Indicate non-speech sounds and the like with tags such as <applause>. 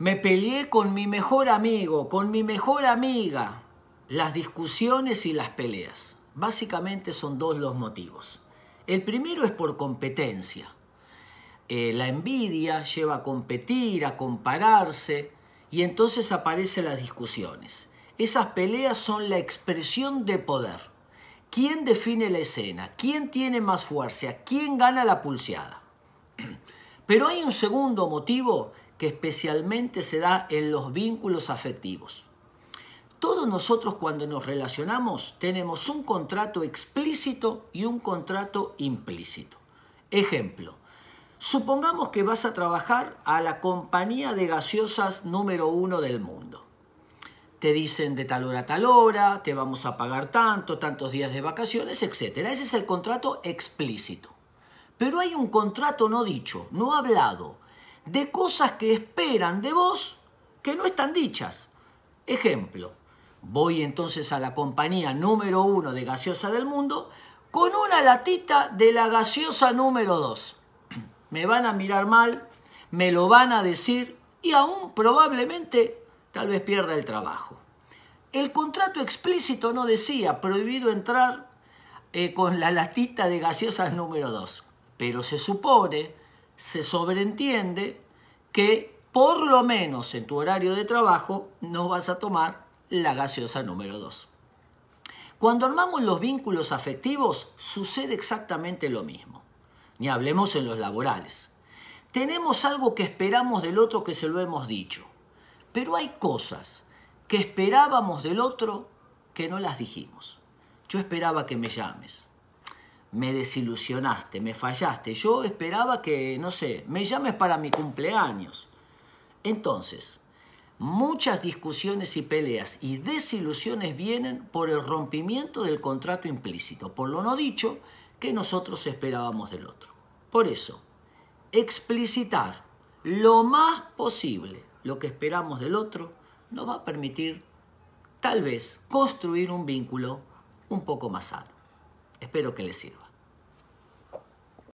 Me peleé con mi mejor amigo, con mi mejor amiga. Las discusiones y las peleas. Básicamente son dos los motivos. El primero es por competencia. Eh, la envidia lleva a competir, a compararse, y entonces aparecen las discusiones. Esas peleas son la expresión de poder. ¿Quién define la escena? ¿Quién tiene más fuerza? ¿Quién gana la pulseada? <clears throat> Pero hay un segundo motivo que especialmente se da en los vínculos afectivos. Todos nosotros cuando nos relacionamos tenemos un contrato explícito y un contrato implícito. Ejemplo, supongamos que vas a trabajar a la compañía de gaseosas número uno del mundo. Te dicen de tal hora a tal hora, te vamos a pagar tanto, tantos días de vacaciones, etc. Ese es el contrato explícito. Pero hay un contrato no dicho, no hablado, de cosas que esperan de vos que no están dichas. Ejemplo, voy entonces a la compañía número uno de gaseosa del mundo con una latita de la gaseosa número dos. <clears throat> Me van a mirar mal, me lo van a decir y aún probablemente tal vez pierda el trabajo. El contrato explícito no decía prohibido entrar eh, con la latita de gaseosas número 2, pero se supone se sobreentiende que por lo menos en tu horario de trabajo no vas a tomar la gaseosa número 2. Cuando armamos los vínculos afectivos sucede exactamente lo mismo. Ni hablemos en los laborales. Tenemos algo que esperamos del otro que se lo hemos dicho, pero hay cosas que esperábamos del otro que no las dijimos. Yo esperaba que me llames, me desilusionaste, me fallaste. Yo esperaba que, no sé, me llames para mi cumpleaños. Entonces, muchas discusiones y peleas y desilusiones vienen por el rompimiento del contrato implícito, por lo no dicho que nosotros esperábamos del otro. Por eso, explicitar lo más posible lo que esperamos del otro nos va a permitir tal vez construir un vínculo un poco más sano. Espero que les sirva.